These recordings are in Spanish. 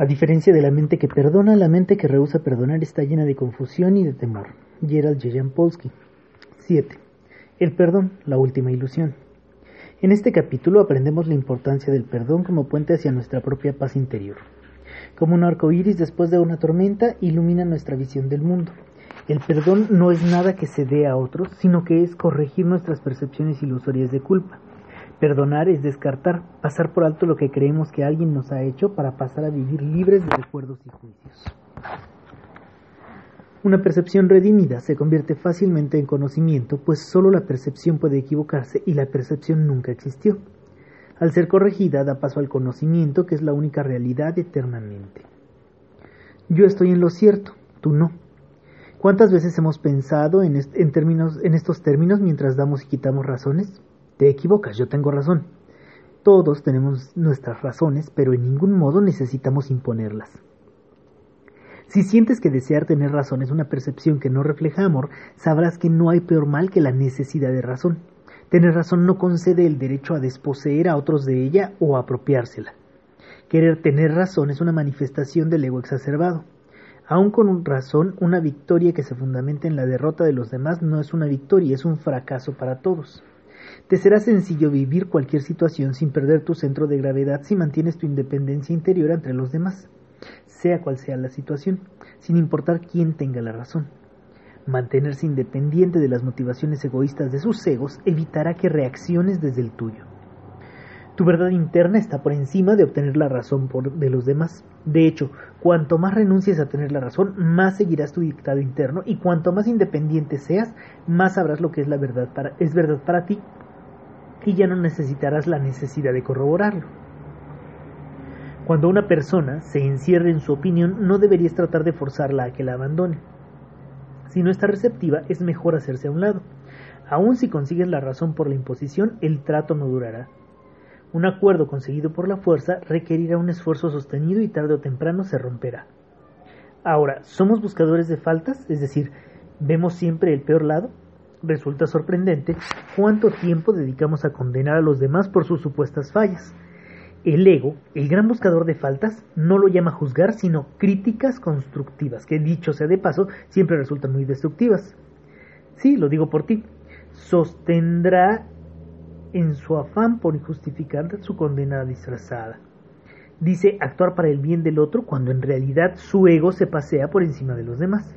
A diferencia de la mente que perdona, la mente que rehúsa perdonar está llena de confusión y de temor. Gerald Jampolsky. 7. El perdón, la última ilusión. En este capítulo aprendemos la importancia del perdón como puente hacia nuestra propia paz interior. Como un arco iris después de una tormenta, ilumina nuestra visión del mundo. El perdón no es nada que se dé a otros, sino que es corregir nuestras percepciones ilusorias de culpa. Perdonar es descartar, pasar por alto lo que creemos que alguien nos ha hecho para pasar a vivir libres de recuerdos y juicios. Una percepción redimida se convierte fácilmente en conocimiento, pues solo la percepción puede equivocarse y la percepción nunca existió. Al ser corregida da paso al conocimiento, que es la única realidad eternamente. Yo estoy en lo cierto, tú no. ¿Cuántas veces hemos pensado en, términos, en estos términos mientras damos y quitamos razones? Te equivocas, yo tengo razón. Todos tenemos nuestras razones, pero en ningún modo necesitamos imponerlas. Si sientes que desear tener razón es una percepción que no refleja amor, sabrás que no hay peor mal que la necesidad de razón. Tener razón no concede el derecho a desposeer a otros de ella o apropiársela. Querer tener razón es una manifestación del ego exacerbado. Aun con razón, una victoria que se fundamenta en la derrota de los demás no es una victoria, es un fracaso para todos. Te será sencillo vivir cualquier situación sin perder tu centro de gravedad si mantienes tu independencia interior entre los demás, sea cual sea la situación, sin importar quién tenga la razón. Mantenerse independiente de las motivaciones egoístas de sus egos evitará que reacciones desde el tuyo. Tu verdad interna está por encima de obtener la razón por, de los demás. De hecho, cuanto más renuncies a tener la razón, más seguirás tu dictado interno y cuanto más independiente seas, más sabrás lo que es la verdad para, es verdad para ti y ya no necesitarás la necesidad de corroborarlo. Cuando una persona se encierre en su opinión, no deberías tratar de forzarla a que la abandone. Si no está receptiva, es mejor hacerse a un lado. Aun si consigues la razón por la imposición, el trato no durará. Un acuerdo conseguido por la fuerza requerirá un esfuerzo sostenido y tarde o temprano se romperá. Ahora, ¿somos buscadores de faltas? Es decir, ¿vemos siempre el peor lado? Resulta sorprendente cuánto tiempo dedicamos a condenar a los demás por sus supuestas fallas. El ego, el gran buscador de faltas, no lo llama juzgar, sino críticas constructivas, que dicho sea de paso, siempre resultan muy destructivas. Sí, lo digo por ti. Sostendrá en su afán por justificar su condena disfrazada. Dice actuar para el bien del otro cuando en realidad su ego se pasea por encima de los demás.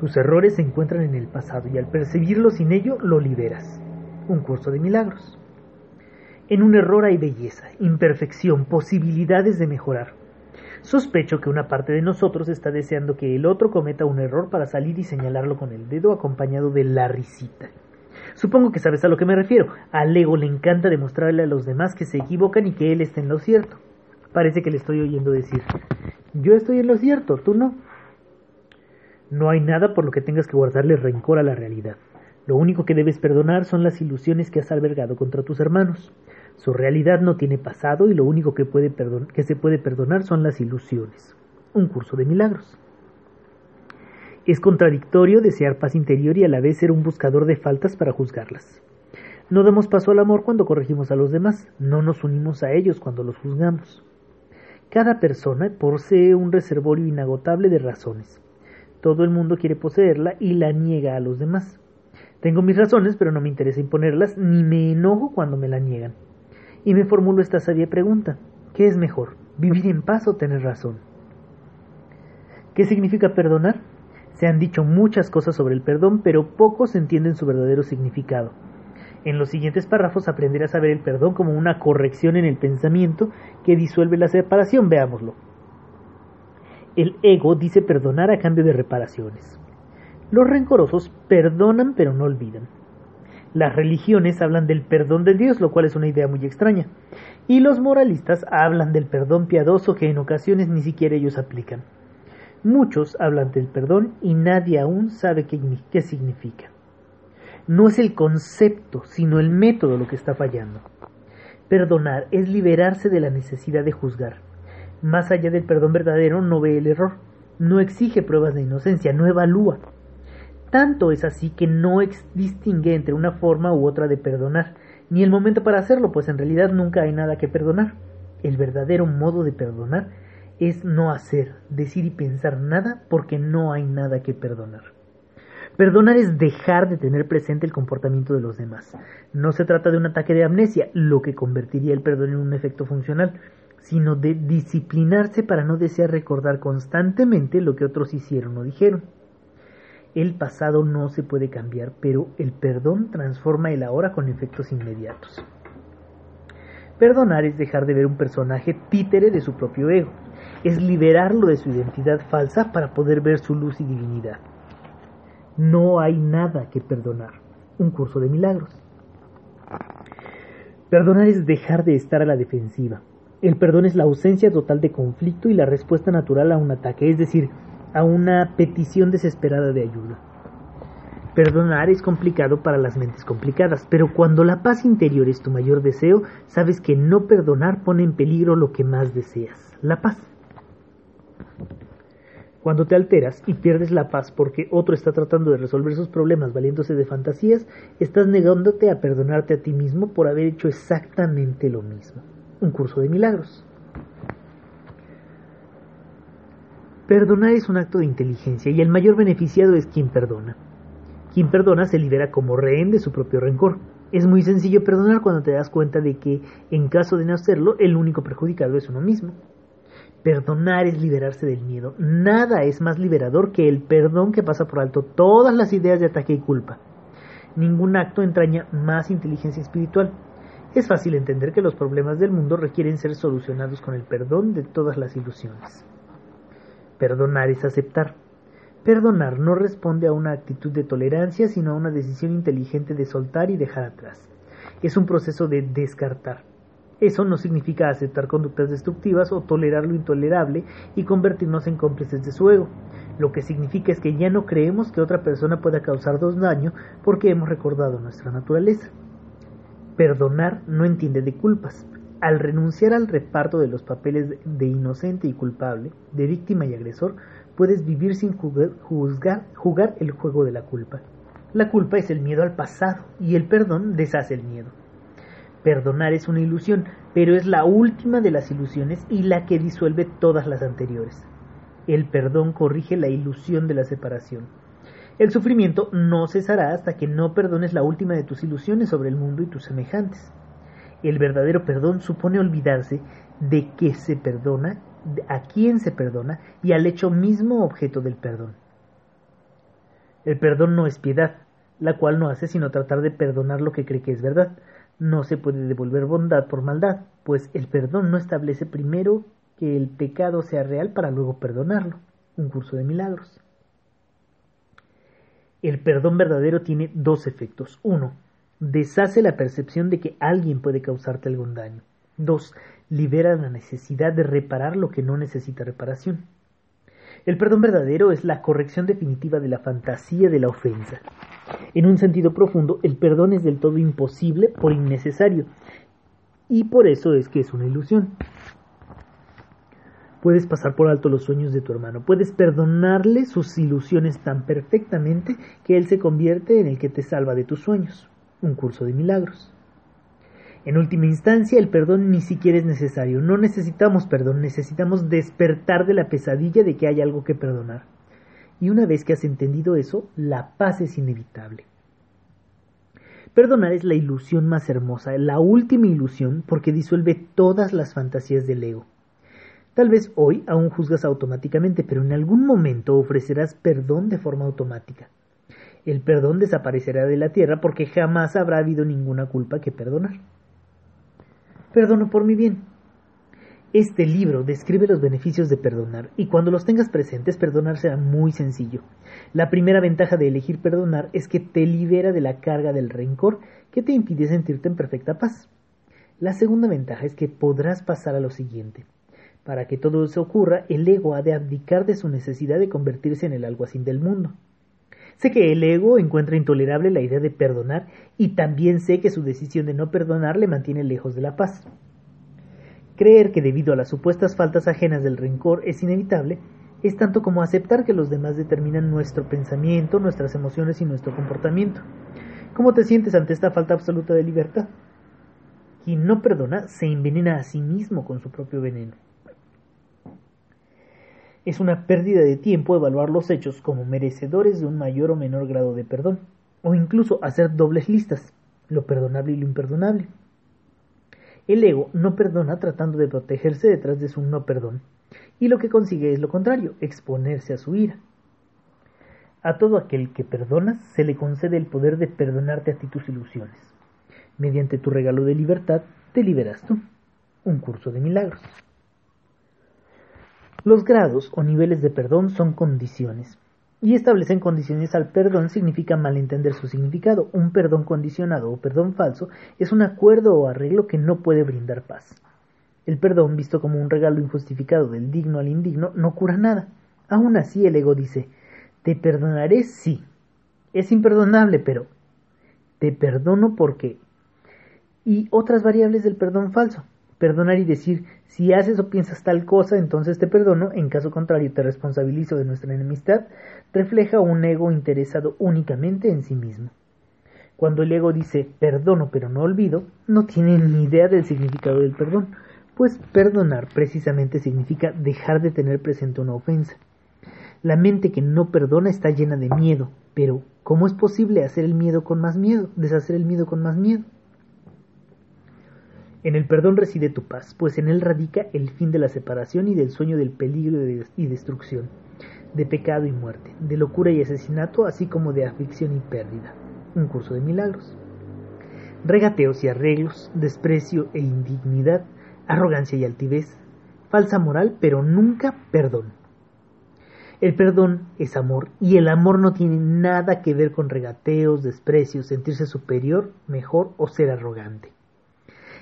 Sus errores se encuentran en el pasado y al percibirlo sin ello lo liberas. Un curso de milagros. En un error hay belleza, imperfección, posibilidades de mejorar. Sospecho que una parte de nosotros está deseando que el otro cometa un error para salir y señalarlo con el dedo acompañado de la risita. Supongo que sabes a lo que me refiero. Al ego le encanta demostrarle a los demás que se equivocan y que él está en lo cierto. Parece que le estoy oyendo decir, yo estoy en lo cierto, tú no. No hay nada por lo que tengas que guardarle rencor a la realidad. Lo único que debes perdonar son las ilusiones que has albergado contra tus hermanos. Su realidad no tiene pasado y lo único que, que se puede perdonar son las ilusiones. Un curso de milagros. Es contradictorio desear paz interior y a la vez ser un buscador de faltas para juzgarlas. No damos paso al amor cuando corregimos a los demás, no nos unimos a ellos cuando los juzgamos. Cada persona posee un reservorio inagotable de razones. Todo el mundo quiere poseerla y la niega a los demás. Tengo mis razones, pero no me interesa imponerlas, ni me enojo cuando me la niegan. Y me formulo esta sabia pregunta. ¿Qué es mejor, vivir en paz o tener razón? ¿Qué significa perdonar? Se han dicho muchas cosas sobre el perdón, pero pocos entienden su verdadero significado. En los siguientes párrafos aprenderás a ver el perdón como una corrección en el pensamiento que disuelve la separación. Veámoslo. El ego dice perdonar a cambio de reparaciones. Los rencorosos perdonan pero no olvidan. Las religiones hablan del perdón de Dios, lo cual es una idea muy extraña. Y los moralistas hablan del perdón piadoso que en ocasiones ni siquiera ellos aplican. Muchos hablan del perdón y nadie aún sabe qué, significa. No es el concepto, sino el método lo que está fallando. Perdonar es liberarse de la necesidad de juzgar más allá del perdón verdadero, no ve el error, no exige pruebas de inocencia, no evalúa. Tanto es así que no distingue entre una forma u otra de perdonar, ni el momento para hacerlo, pues en realidad nunca hay nada que perdonar. El verdadero modo de perdonar es no hacer, decir y pensar nada porque no hay nada que perdonar. Perdonar es dejar de tener presente el comportamiento de los demás. No se trata de un ataque de amnesia, lo que convertiría el perdón en un efecto funcional, sino de disciplinarse para no desear recordar constantemente lo que otros hicieron o dijeron. El pasado no se puede cambiar, pero el perdón transforma el ahora con efectos inmediatos. Perdonar es dejar de ver un personaje títere de su propio ego, es liberarlo de su identidad falsa para poder ver su luz y divinidad. No hay nada que perdonar. Un curso de milagros. Perdonar es dejar de estar a la defensiva. El perdón es la ausencia total de conflicto y la respuesta natural a un ataque, es decir, a una petición desesperada de ayuda. Perdonar es complicado para las mentes complicadas, pero cuando la paz interior es tu mayor deseo, sabes que no perdonar pone en peligro lo que más deseas, la paz. Cuando te alteras y pierdes la paz porque otro está tratando de resolver sus problemas valiéndose de fantasías, estás negándote a perdonarte a ti mismo por haber hecho exactamente lo mismo. Un curso de milagros. Perdonar es un acto de inteligencia y el mayor beneficiado es quien perdona. Quien perdona se libera como rehén de su propio rencor. Es muy sencillo perdonar cuando te das cuenta de que, en caso de no hacerlo, el único perjudicado es uno mismo. Perdonar es liberarse del miedo. Nada es más liberador que el perdón que pasa por alto todas las ideas de ataque y culpa. Ningún acto entraña más inteligencia espiritual. Es fácil entender que los problemas del mundo requieren ser solucionados con el perdón de todas las ilusiones. Perdonar es aceptar. Perdonar no responde a una actitud de tolerancia, sino a una decisión inteligente de soltar y dejar atrás. Es un proceso de descartar. Eso no significa aceptar conductas destructivas o tolerar lo intolerable y convertirnos en cómplices de su ego. Lo que significa es que ya no creemos que otra persona pueda causarnos daño porque hemos recordado nuestra naturaleza. Perdonar no entiende de culpas. Al renunciar al reparto de los papeles de inocente y culpable, de víctima y agresor, puedes vivir sin juzgar, jugar el juego de la culpa. La culpa es el miedo al pasado y el perdón deshace el miedo. Perdonar es una ilusión, pero es la última de las ilusiones y la que disuelve todas las anteriores. El perdón corrige la ilusión de la separación. El sufrimiento no cesará hasta que no perdones la última de tus ilusiones sobre el mundo y tus semejantes. El verdadero perdón supone olvidarse de que se perdona, a quién se perdona y al hecho mismo objeto del perdón. El perdón no es piedad, la cual no hace sino tratar de perdonar lo que cree que es verdad. No se puede devolver bondad por maldad, pues el perdón no establece primero que el pecado sea real para luego perdonarlo. Un curso de milagros. El perdón verdadero tiene dos efectos. Uno, deshace la percepción de que alguien puede causarte algún daño. 2. Libera la necesidad de reparar lo que no necesita reparación. El perdón verdadero es la corrección definitiva de la fantasía de la ofensa. En un sentido profundo, el perdón es del todo imposible por innecesario, y por eso es que es una ilusión. Puedes pasar por alto los sueños de tu hermano, puedes perdonarle sus ilusiones tan perfectamente que él se convierte en el que te salva de tus sueños un curso de milagros. En última instancia, el perdón ni siquiera es necesario. No necesitamos perdón, necesitamos despertar de la pesadilla de que hay algo que perdonar. Y una vez que has entendido eso, la paz es inevitable. Perdonar es la ilusión más hermosa, la última ilusión porque disuelve todas las fantasías del ego. Tal vez hoy aún juzgas automáticamente, pero en algún momento ofrecerás perdón de forma automática el perdón desaparecerá de la tierra porque jamás habrá habido ninguna culpa que perdonar. Perdono por mi bien. Este libro describe los beneficios de perdonar y cuando los tengas presentes perdonar será muy sencillo. La primera ventaja de elegir perdonar es que te libera de la carga del rencor que te impide sentirte en perfecta paz. La segunda ventaja es que podrás pasar a lo siguiente. Para que todo eso ocurra, el ego ha de abdicar de su necesidad de convertirse en el alguacil del mundo. Sé que el ego encuentra intolerable la idea de perdonar y también sé que su decisión de no perdonar le mantiene lejos de la paz. Creer que debido a las supuestas faltas ajenas del rencor es inevitable es tanto como aceptar que los demás determinan nuestro pensamiento, nuestras emociones y nuestro comportamiento. ¿Cómo te sientes ante esta falta absoluta de libertad? Quien no perdona se envenena a sí mismo con su propio veneno. Es una pérdida de tiempo evaluar los hechos como merecedores de un mayor o menor grado de perdón, o incluso hacer dobles listas, lo perdonable y lo imperdonable. El ego no perdona tratando de protegerse detrás de su no perdón, y lo que consigue es lo contrario, exponerse a su ira. A todo aquel que perdonas se le concede el poder de perdonarte a ti tus ilusiones. Mediante tu regalo de libertad te liberas tú. Un curso de milagros. Los grados o niveles de perdón son condiciones, y establecen condiciones al perdón significa malentender su significado. Un perdón condicionado o perdón falso es un acuerdo o arreglo que no puede brindar paz. El perdón, visto como un regalo injustificado del digno al indigno, no cura nada. Aún así el ego dice, te perdonaré sí. Es imperdonable, pero te perdono porque... Y otras variables del perdón falso perdonar y decir, si haces o piensas tal cosa, entonces te perdono, en caso contrario te responsabilizo de nuestra enemistad, refleja un ego interesado únicamente en sí mismo. Cuando el ego dice perdono pero no olvido, no tiene ni idea del significado del perdón, pues perdonar precisamente significa dejar de tener presente una ofensa. La mente que no perdona está llena de miedo, pero ¿cómo es posible hacer el miedo con más miedo, deshacer el miedo con más miedo? En el perdón reside tu paz, pues en él radica el fin de la separación y del sueño del peligro y destrucción, de pecado y muerte, de locura y asesinato, así como de aflicción y pérdida. Un curso de milagros. Regateos y arreglos, desprecio e indignidad, arrogancia y altivez, falsa moral, pero nunca perdón. El perdón es amor y el amor no tiene nada que ver con regateos, desprecios, sentirse superior, mejor o ser arrogante.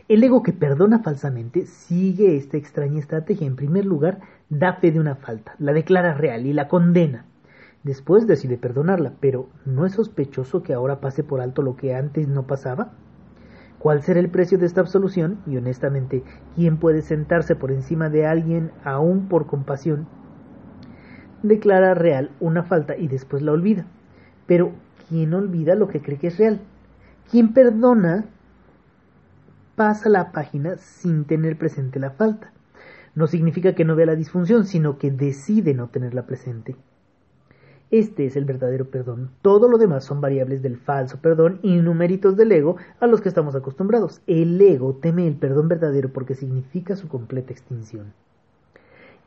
El ego que perdona falsamente sigue esta extraña estrategia. En primer lugar, da fe de una falta, la declara real y la condena. Después decide perdonarla, pero ¿no es sospechoso que ahora pase por alto lo que antes no pasaba? ¿Cuál será el precio de esta absolución? Y honestamente, ¿quién puede sentarse por encima de alguien aún por compasión? Declara real una falta y después la olvida. Pero, ¿quién olvida lo que cree que es real? ¿Quién perdona pasa la página sin tener presente la falta. No significa que no vea la disfunción, sino que decide no tenerla presente. Este es el verdadero perdón. Todo lo demás son variables del falso perdón y numéritos del ego a los que estamos acostumbrados. El ego teme el perdón verdadero porque significa su completa extinción.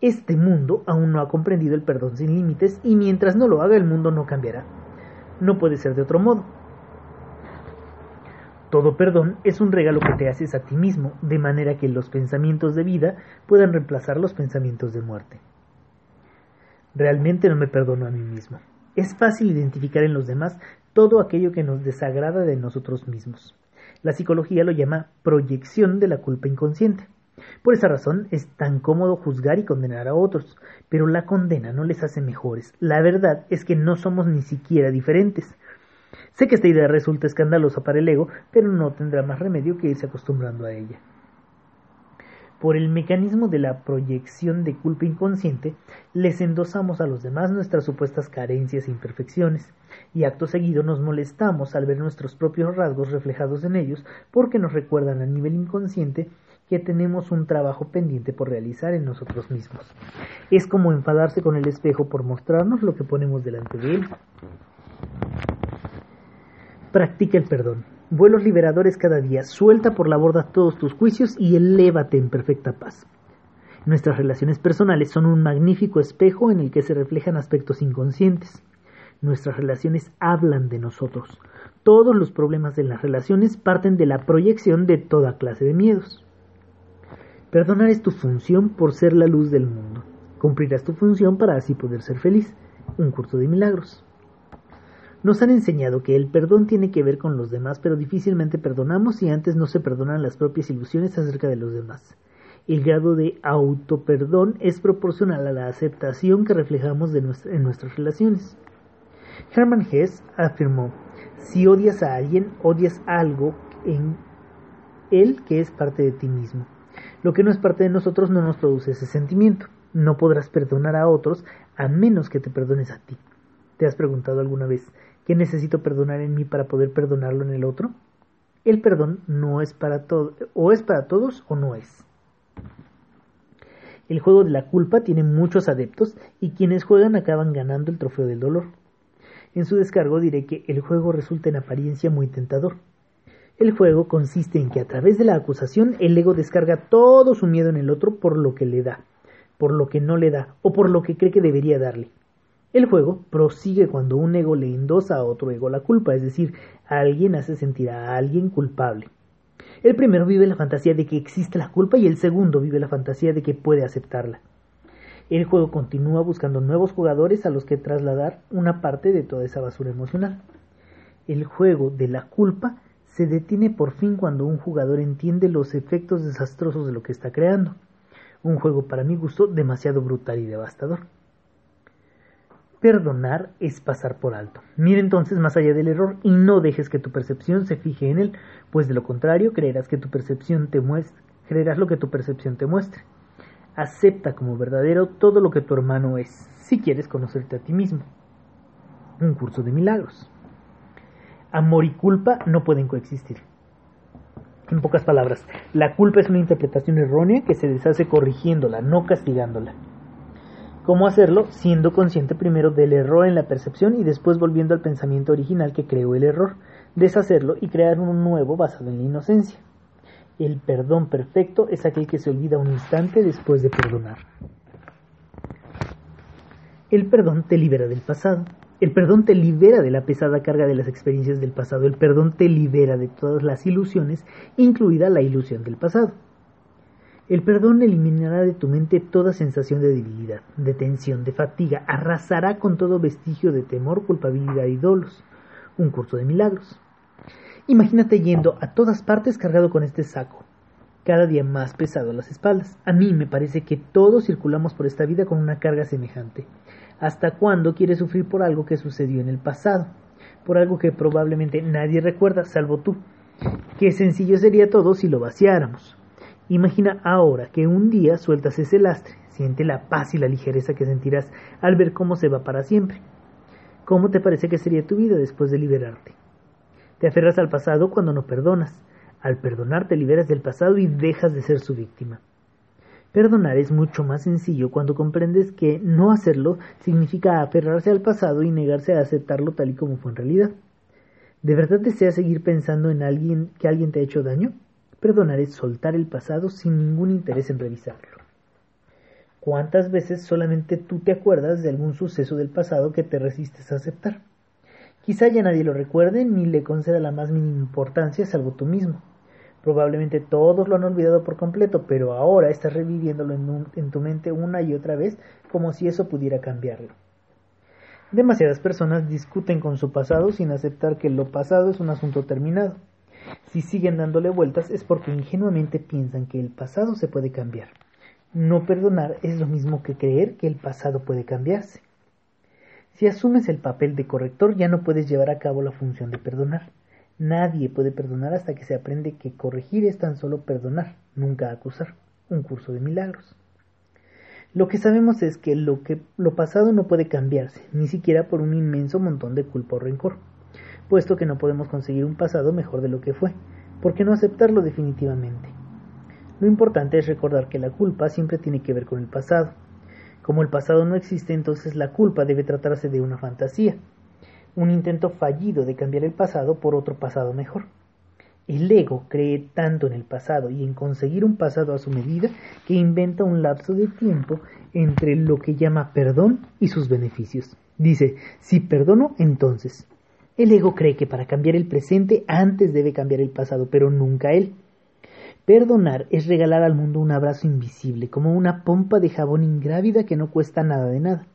Este mundo aún no ha comprendido el perdón sin límites y mientras no lo haga el mundo no cambiará. No puede ser de otro modo. Todo perdón es un regalo que te haces a ti mismo, de manera que los pensamientos de vida puedan reemplazar los pensamientos de muerte. Realmente no me perdono a mí mismo. Es fácil identificar en los demás todo aquello que nos desagrada de nosotros mismos. La psicología lo llama proyección de la culpa inconsciente. Por esa razón es tan cómodo juzgar y condenar a otros, pero la condena no les hace mejores. La verdad es que no somos ni siquiera diferentes. Sé que esta idea resulta escandalosa para el ego, pero no tendrá más remedio que irse acostumbrando a ella. Por el mecanismo de la proyección de culpa inconsciente, les endosamos a los demás nuestras supuestas carencias e imperfecciones, y acto seguido nos molestamos al ver nuestros propios rasgos reflejados en ellos porque nos recuerdan a nivel inconsciente que tenemos un trabajo pendiente por realizar en nosotros mismos. Es como enfadarse con el espejo por mostrarnos lo que ponemos delante de él. Practica el perdón. Vuelos liberadores cada día. Suelta por la borda todos tus juicios y elévate en perfecta paz. Nuestras relaciones personales son un magnífico espejo en el que se reflejan aspectos inconscientes. Nuestras relaciones hablan de nosotros. Todos los problemas de las relaciones parten de la proyección de toda clase de miedos. Perdonar es tu función por ser la luz del mundo. Cumplirás tu función para así poder ser feliz. Un curso de milagros. Nos han enseñado que el perdón tiene que ver con los demás, pero difícilmente perdonamos si antes no se perdonan las propias ilusiones acerca de los demás. El grado de autoperdón es proporcional a la aceptación que reflejamos en nuestras relaciones. Hermann Hesse afirmó, si odias a alguien, odias algo en él que es parte de ti mismo. Lo que no es parte de nosotros no nos produce ese sentimiento. No podrás perdonar a otros a menos que te perdones a ti. ¿Te has preguntado alguna vez ¿Qué necesito perdonar en mí para poder perdonarlo en el otro? El perdón no es para todos, o es para todos o no es. El juego de la culpa tiene muchos adeptos y quienes juegan acaban ganando el trofeo del dolor. En su descargo diré que el juego resulta en apariencia muy tentador. El juego consiste en que a través de la acusación el ego descarga todo su miedo en el otro por lo que le da, por lo que no le da o por lo que cree que debería darle. El juego prosigue cuando un ego le endosa a otro ego la culpa, es decir, alguien hace sentir a alguien culpable. El primero vive la fantasía de que existe la culpa y el segundo vive la fantasía de que puede aceptarla. El juego continúa buscando nuevos jugadores a los que trasladar una parte de toda esa basura emocional. El juego de la culpa se detiene por fin cuando un jugador entiende los efectos desastrosos de lo que está creando. Un juego para mi gusto demasiado brutal y devastador. Perdonar es pasar por alto. Mira entonces más allá del error y no dejes que tu percepción se fije en él, pues de lo contrario creerás que tu percepción te muestre, creerás lo que tu percepción te muestre. Acepta como verdadero todo lo que tu hermano es, si quieres conocerte a ti mismo. Un curso de milagros. Amor y culpa no pueden coexistir. En pocas palabras, la culpa es una interpretación errónea que se deshace corrigiéndola, no castigándola. ¿Cómo hacerlo? Siendo consciente primero del error en la percepción y después volviendo al pensamiento original que creó el error, deshacerlo y crear uno nuevo basado en la inocencia. El perdón perfecto es aquel que se olvida un instante después de perdonar. El perdón te libera del pasado. El perdón te libera de la pesada carga de las experiencias del pasado. El perdón te libera de todas las ilusiones, incluida la ilusión del pasado. El perdón eliminará de tu mente toda sensación de debilidad, de tensión, de fatiga, arrasará con todo vestigio de temor, culpabilidad y dolos. Un curso de milagros. Imagínate yendo a todas partes cargado con este saco, cada día más pesado a las espaldas. A mí me parece que todos circulamos por esta vida con una carga semejante. ¿Hasta cuándo quieres sufrir por algo que sucedió en el pasado? Por algo que probablemente nadie recuerda, salvo tú. Qué sencillo sería todo si lo vaciáramos. Imagina ahora que un día sueltas ese lastre, siente la paz y la ligereza que sentirás al ver cómo se va para siempre. ¿Cómo te parece que sería tu vida después de liberarte? Te aferras al pasado cuando no perdonas. Al perdonar te liberas del pasado y dejas de ser su víctima. Perdonar es mucho más sencillo cuando comprendes que no hacerlo significa aferrarse al pasado y negarse a aceptarlo tal y como fue en realidad. ¿De verdad deseas seguir pensando en alguien que alguien te ha hecho daño? Perdonar es soltar el pasado sin ningún interés en revisarlo. ¿Cuántas veces solamente tú te acuerdas de algún suceso del pasado que te resistes a aceptar? Quizá ya nadie lo recuerde ni le conceda la más mínima importancia salvo tú mismo. Probablemente todos lo han olvidado por completo, pero ahora estás reviviéndolo en, en, tu mente una y otra vez como si eso pudiera cambiarlo. Demasiadas personas discuten con su pasado sin aceptar que lo pasado es un asunto terminado. Si siguen dándole vueltas es porque ingenuamente piensan que el pasado se puede cambiar. No perdonar es lo mismo que creer que el pasado puede cambiarse. Si asumes el papel de corrector ya no puedes llevar a cabo la función de perdonar. Nadie puede perdonar hasta que se aprende que corregir es tan solo perdonar, nunca acusar. Un curso de milagros. Lo que sabemos es que lo, que lo pasado no puede cambiarse, ni siquiera por un inmenso montón de culpa o rencor puesto que no podemos conseguir un pasado mejor de lo que fue. ¿Por qué no aceptarlo definitivamente? Lo importante es recordar que la culpa siempre tiene que ver con el pasado. Como el pasado no existe, entonces la culpa debe tratarse de una fantasía, un intento fallido de cambiar el pasado por otro pasado mejor. El ego cree tanto en el pasado y en conseguir un pasado a su medida que inventa un lapso de tiempo entre lo que llama perdón y sus beneficios. Dice, si perdono, entonces. El ego cree que para cambiar el presente antes debe cambiar el pasado, pero nunca él. Perdonar es regalar al mundo un abrazo invisible, como una pompa de jabón ingrávida que no cuesta nada de nada.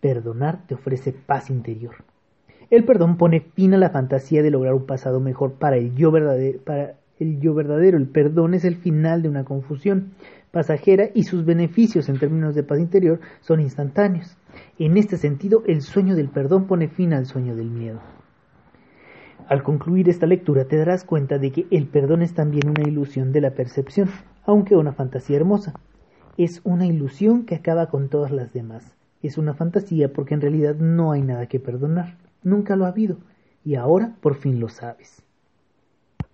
Perdonar te ofrece paz interior. El perdón pone fin a la fantasía de lograr un pasado mejor para el yo verdadero. Para el yo verdadero. El perdón es el final de una confusión pasajera y sus beneficios en términos de paz interior son instantáneos. En este sentido, el sueño del perdón pone fin al sueño del miedo. Al concluir esta lectura te darás cuenta de que el perdón es también una ilusión de la percepción, aunque una fantasía hermosa. Es una ilusión que acaba con todas las demás. Es una fantasía porque en realidad no hay nada que perdonar. Nunca lo ha habido. Y ahora por fin lo sabes.